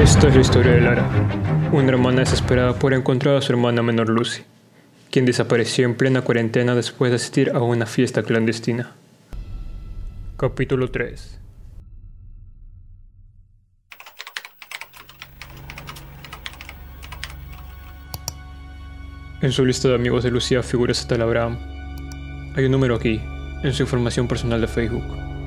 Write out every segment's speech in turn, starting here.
Esta es la historia de Lara, una hermana desesperada por encontrar a su hermana menor Lucy, quien desapareció en plena cuarentena después de asistir a una fiesta clandestina. Capítulo 3 En su lista de amigos de Lucía figura tal Abraham. Hay un número aquí, en su información personal de Facebook.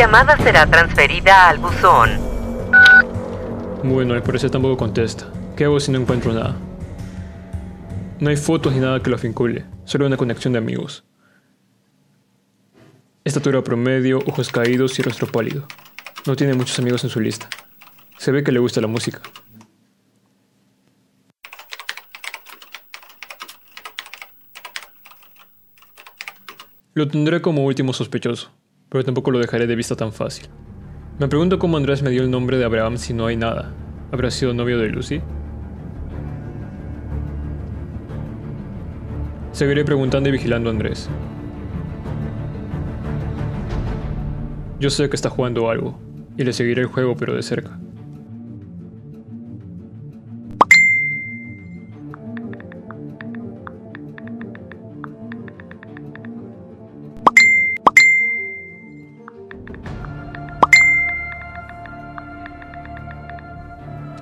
Llamada será transferida al buzón. Bueno, al parecer tampoco contesta. ¿Qué hago si no encuentro nada? No hay fotos ni nada que lo vincule, solo una conexión de amigos. Estatura promedio, ojos caídos y rostro pálido. No tiene muchos amigos en su lista. Se ve que le gusta la música. Lo tendré como último sospechoso pero tampoco lo dejaré de vista tan fácil. Me pregunto cómo Andrés me dio el nombre de Abraham si no hay nada. ¿Habrá sido novio de Lucy? Seguiré preguntando y vigilando a Andrés. Yo sé que está jugando algo, y le seguiré el juego pero de cerca.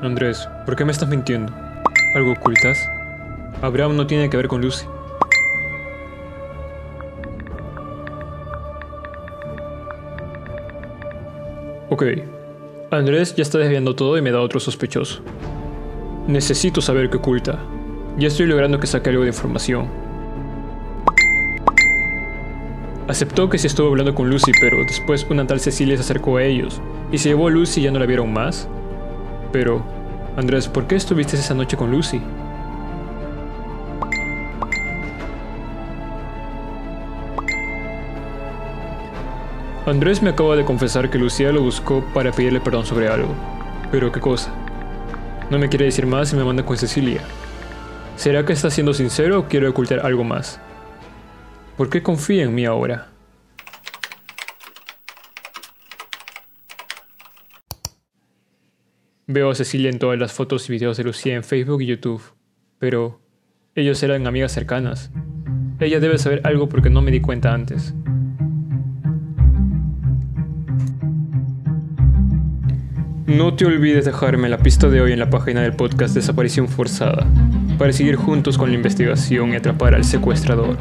Andrés, ¿por qué me estás mintiendo? ¿Algo ocultas? Abraham no tiene que ver con Lucy. Ok, Andrés ya está desviando todo y me da otro sospechoso. Necesito saber qué oculta. Ya estoy logrando que saque algo de información. Aceptó que sí estuvo hablando con Lucy, pero después una tal Cecilia se acercó a ellos y se llevó a Lucy y ya no la vieron más. Pero, Andrés, ¿por qué estuviste esa noche con Lucy? Andrés me acaba de confesar que Lucía lo buscó para pedirle perdón sobre algo. Pero ¿qué cosa? No me quiere decir más y me manda con Cecilia. ¿Será que está siendo sincero o quiere ocultar algo más? ¿Por qué confía en mí ahora? Veo a Cecilia en todas las fotos y videos de Lucía en Facebook y YouTube, pero ellos eran amigas cercanas. Ella debe saber algo porque no me di cuenta antes. No te olvides dejarme la pista de hoy en la página del podcast Desaparición Forzada, para seguir juntos con la investigación y atrapar al secuestrador.